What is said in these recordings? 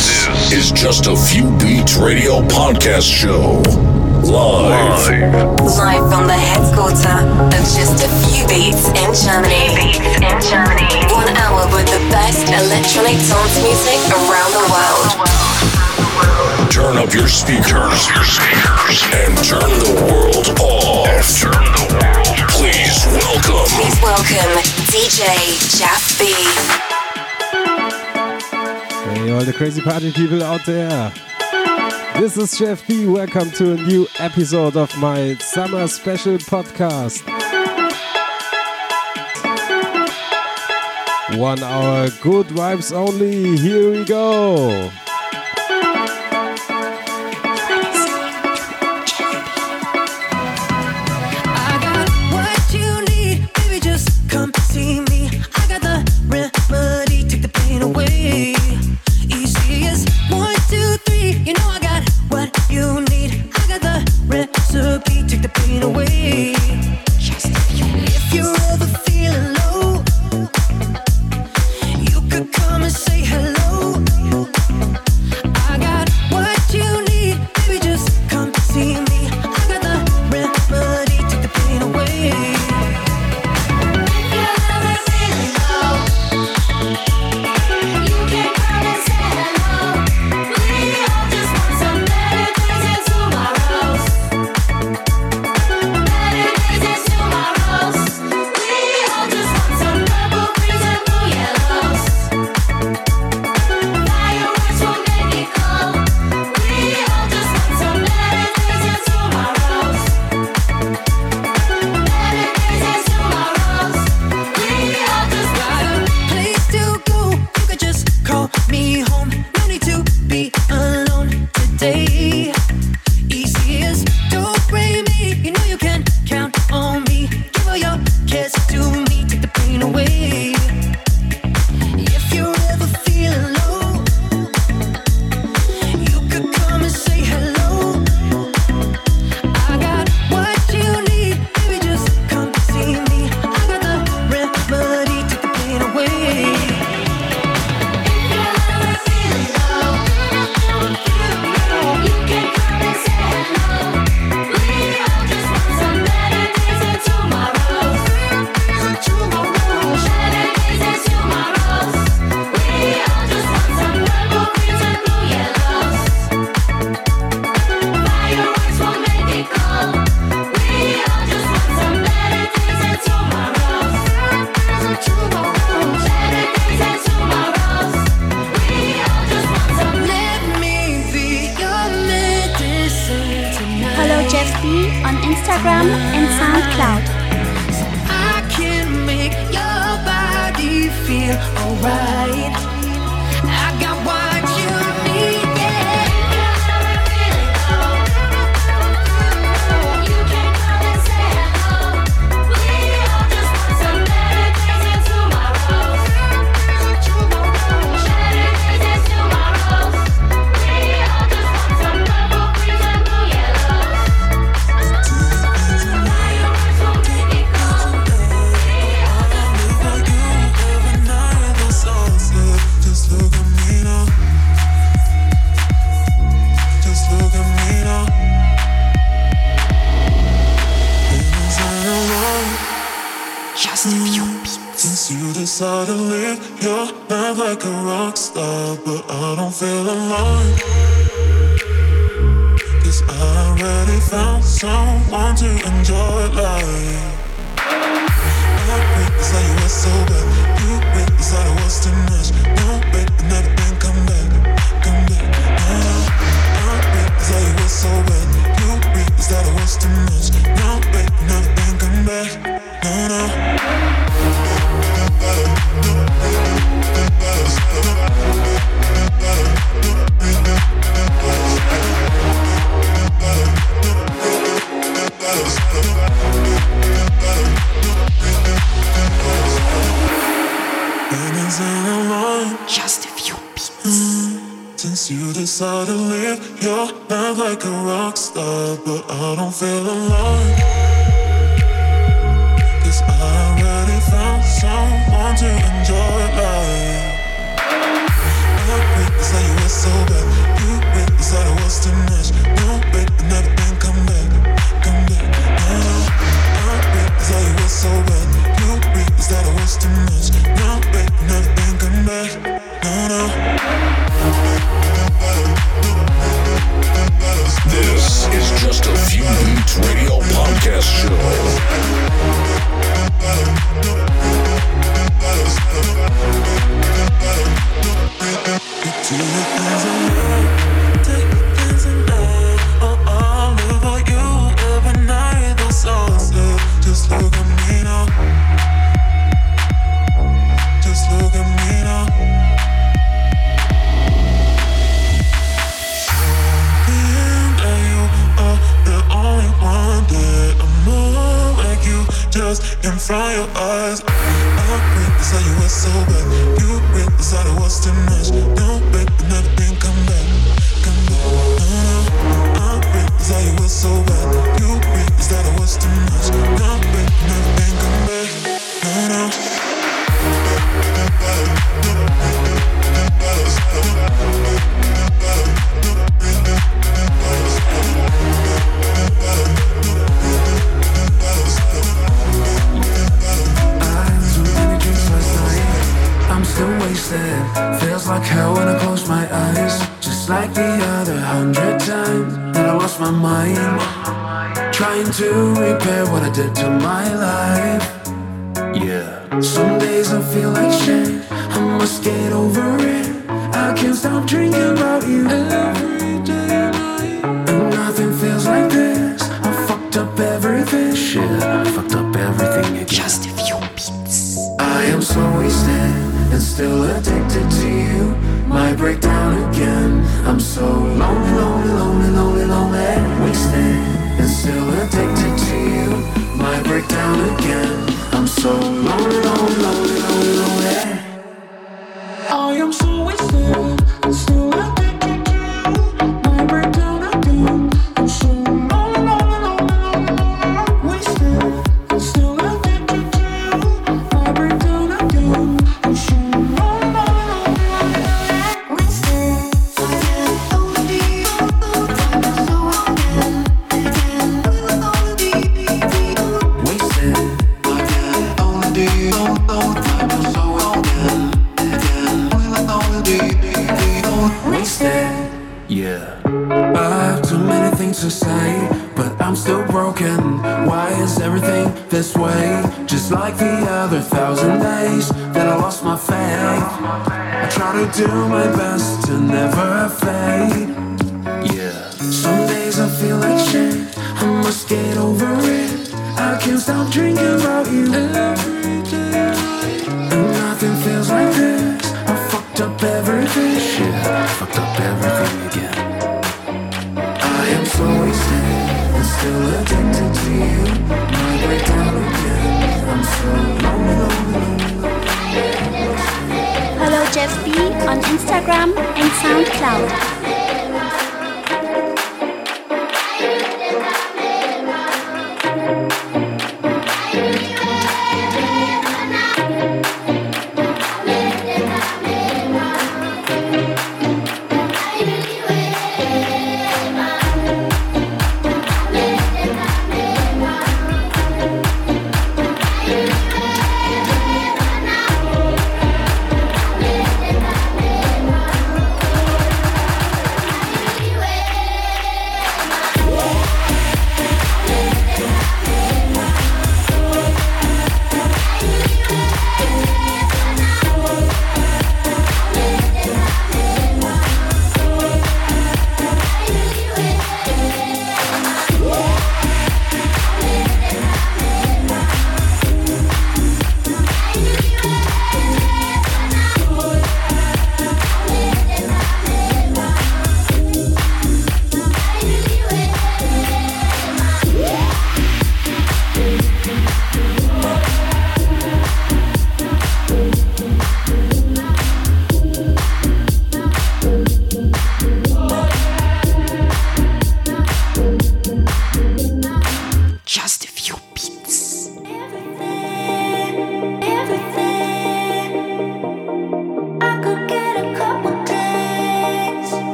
This is just a few beats radio podcast show. Live. Live from the headquarters of Just a Few Beats in Germany. Beats in Germany. One hour with the best electronic dance music around the world. Turn up your speakers, your speakers, and turn the world off. turn the world. Please welcome. Please welcome DJ Jeff B. All the crazy party people out there. This is Jeff B. Welcome to a new episode of my summer special podcast. One hour good vibes only. Here we go. Take the pain away. Decided to live your life like a rock star, but I don't feel alone. Cause I already found someone to enjoy life. I realize you were so bad. You realize that it was too much. No, baby, never been come back. Come back. Now, I realize that you were so bad. You realize that it was too much. Decided to live your do my best.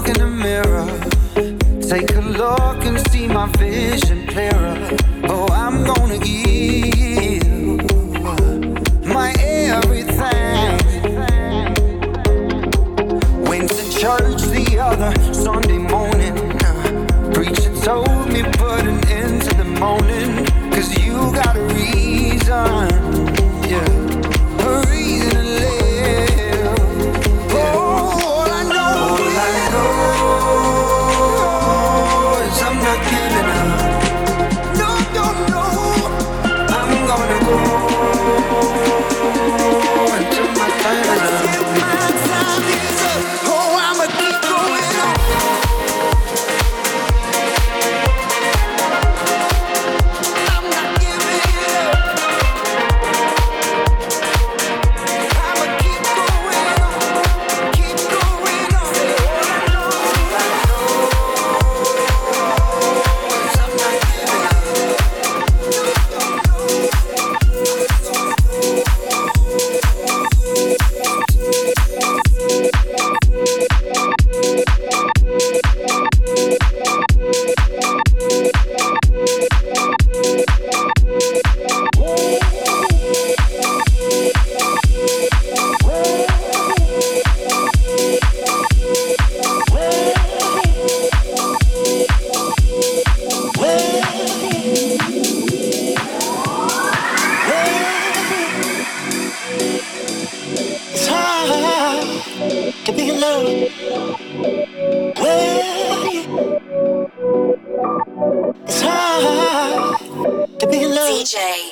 look in the mirror. Take a look and see my vision clearer. Oh, I'm gonna eat. J.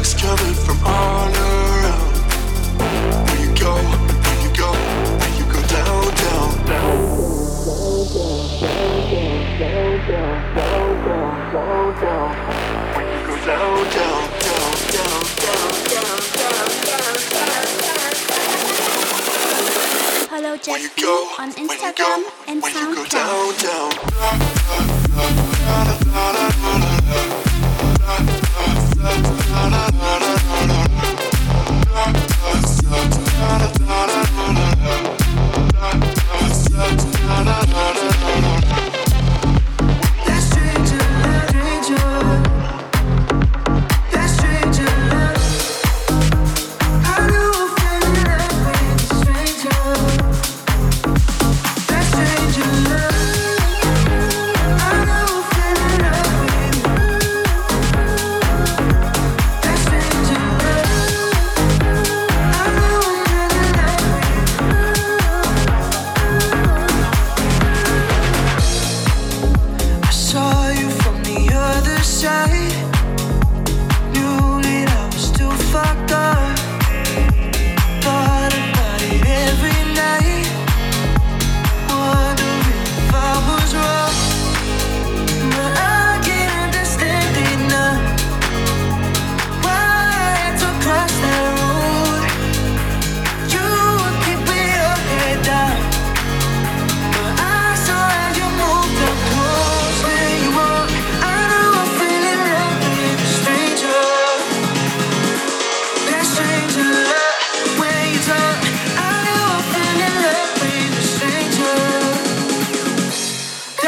Looks coming from all around. You go, you go, you go down, down, down. When you go down, down, down, down, down, down, down, down. Hello, Jeff on Instagram and SoundCloud. na na na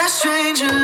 that stranger.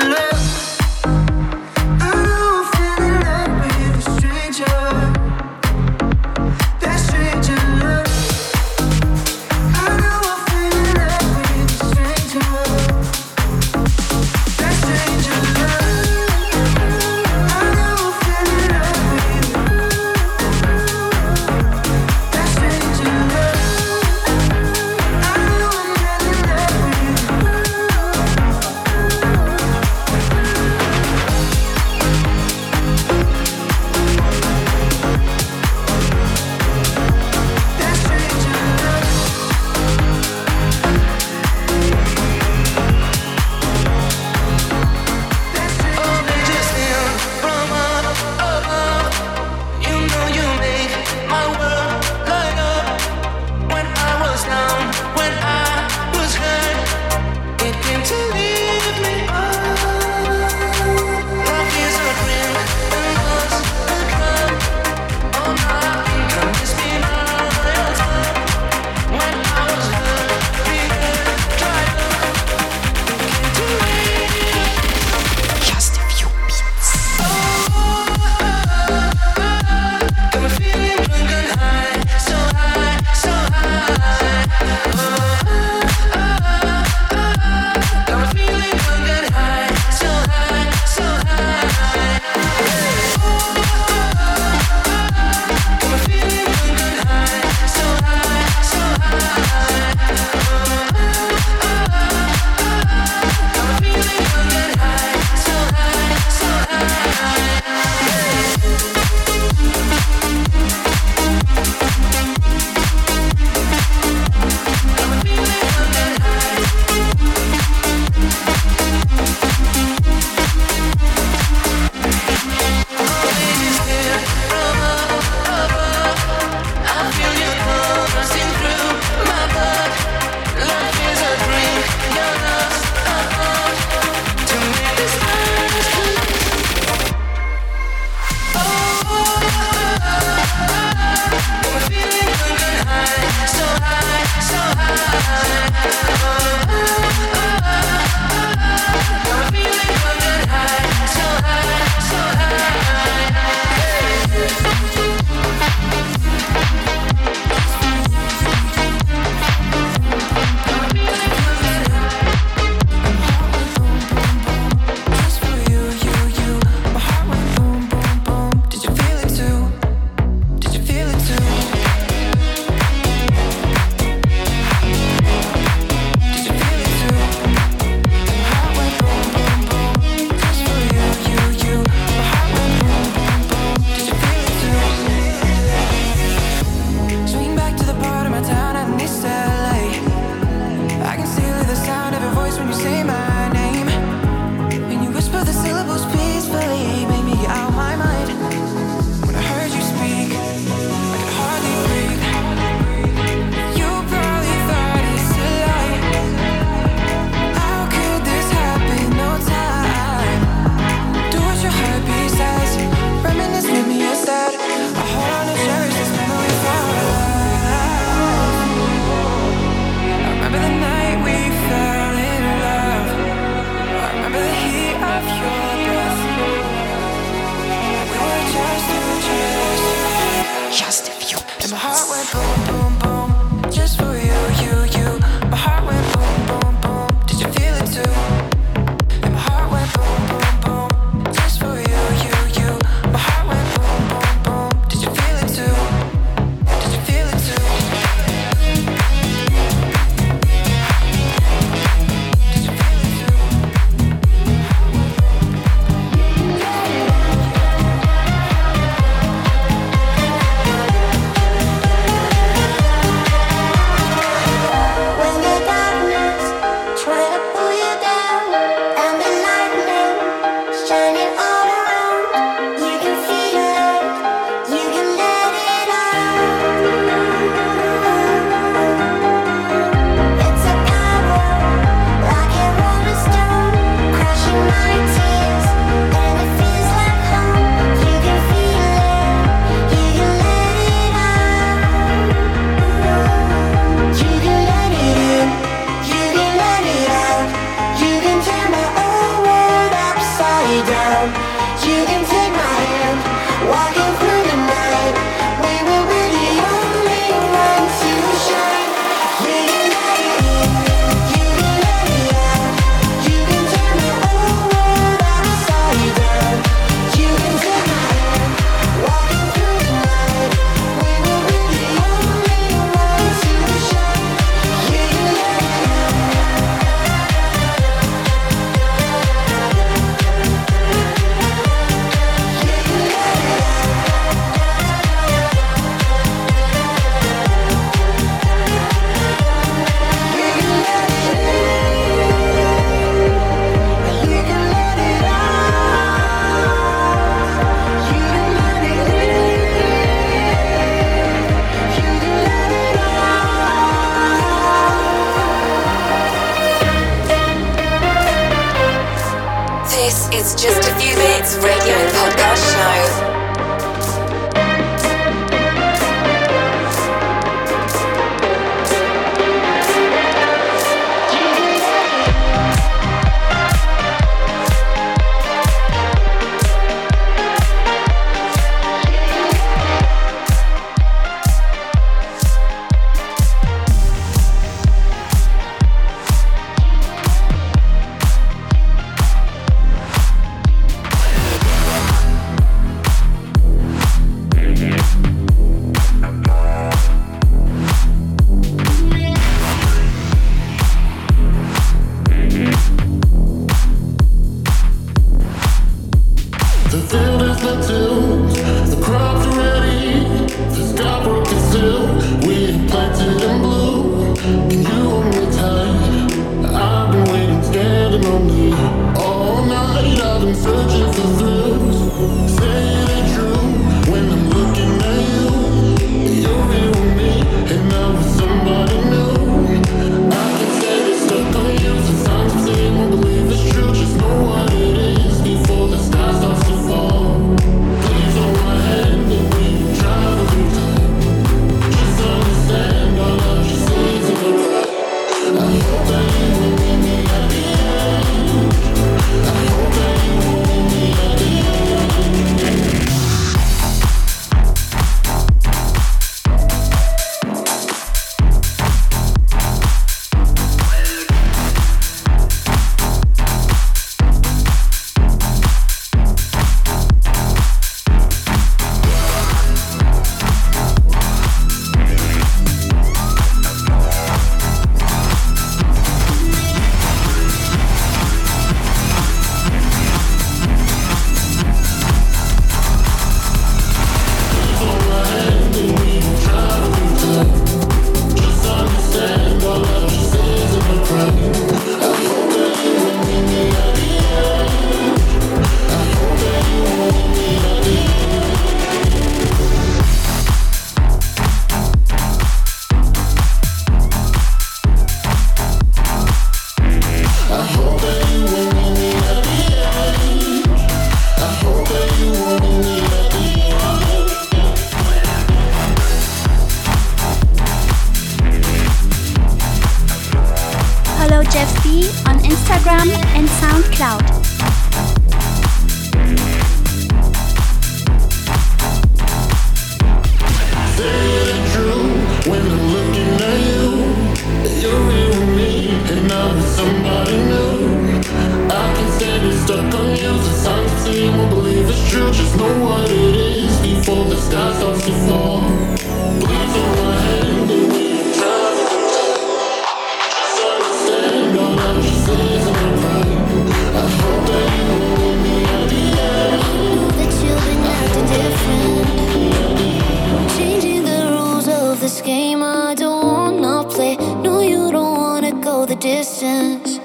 distance.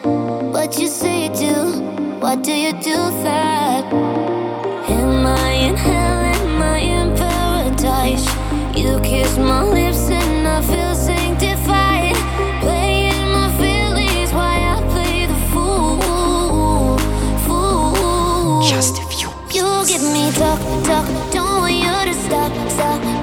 What you say you do, why do you do that? Am I in hell? Am I in paradise? You kiss my lips and I feel sanctified. Playing my feelings, why I play the fool, fool. Just a few. You give me talk, talk, don't want you to stop, stop.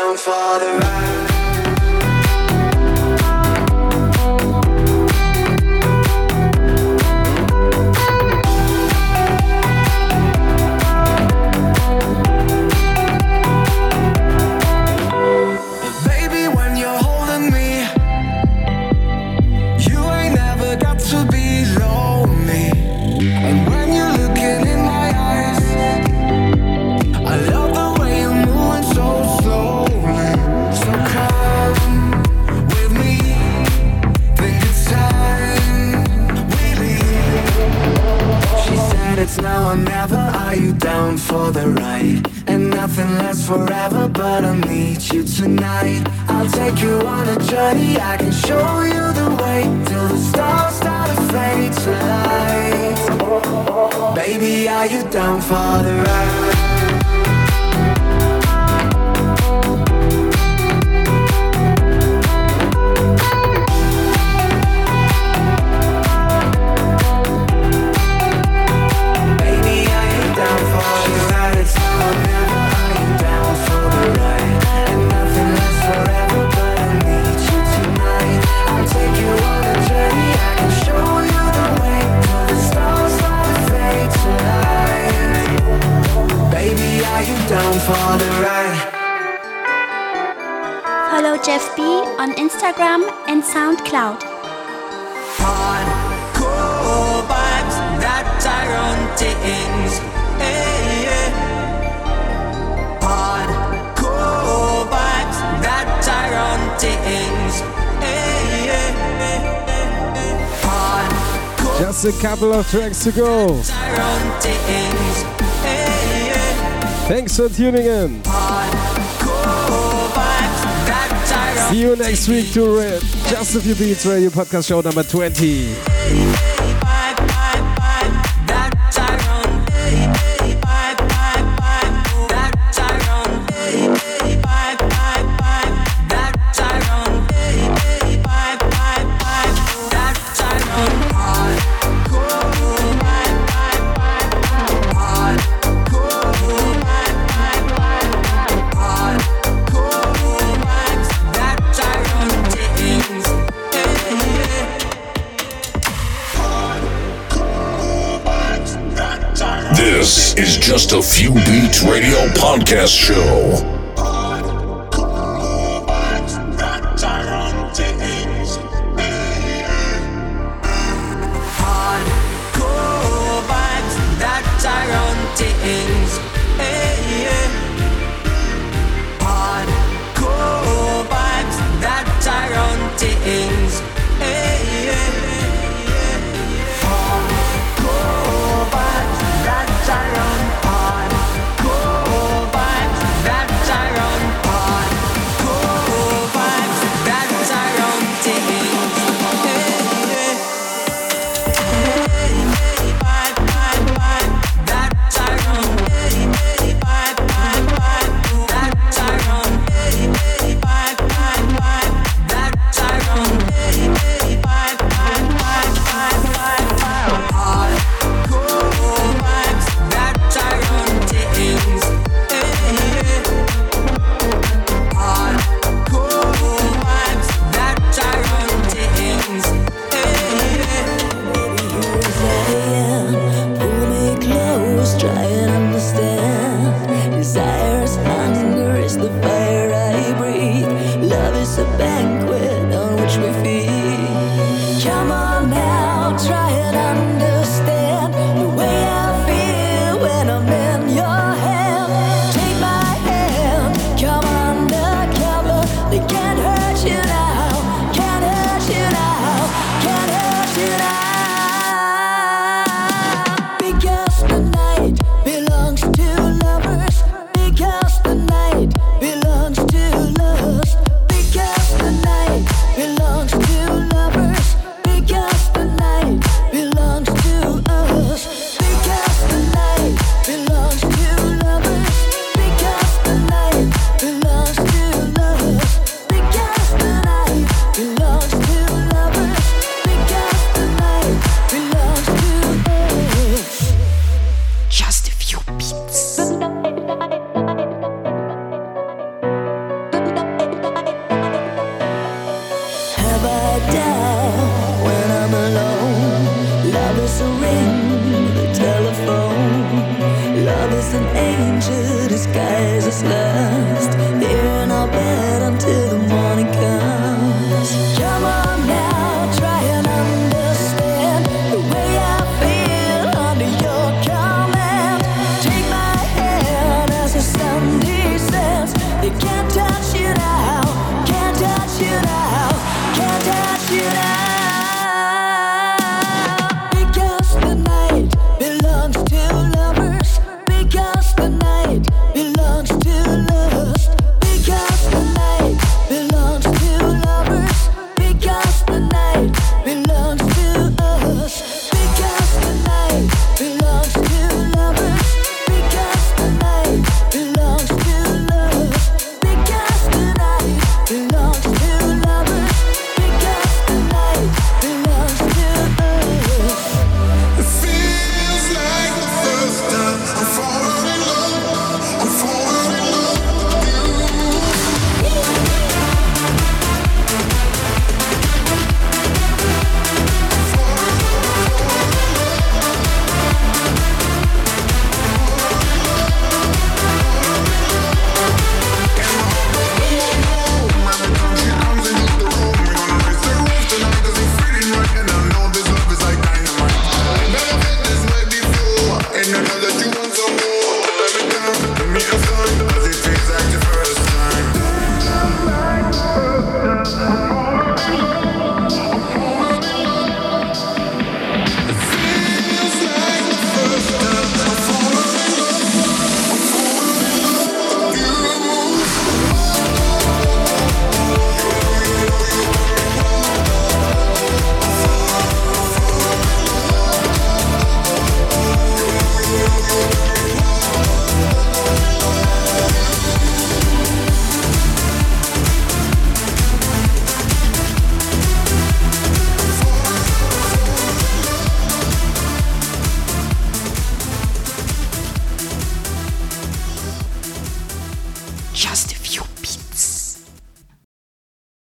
down for the ride. Just a couple of tracks to go. Thanks for tuning in. See you next week to Just a Few Beats Radio Podcast Show number 20. Just a Few Beats Radio podcast show.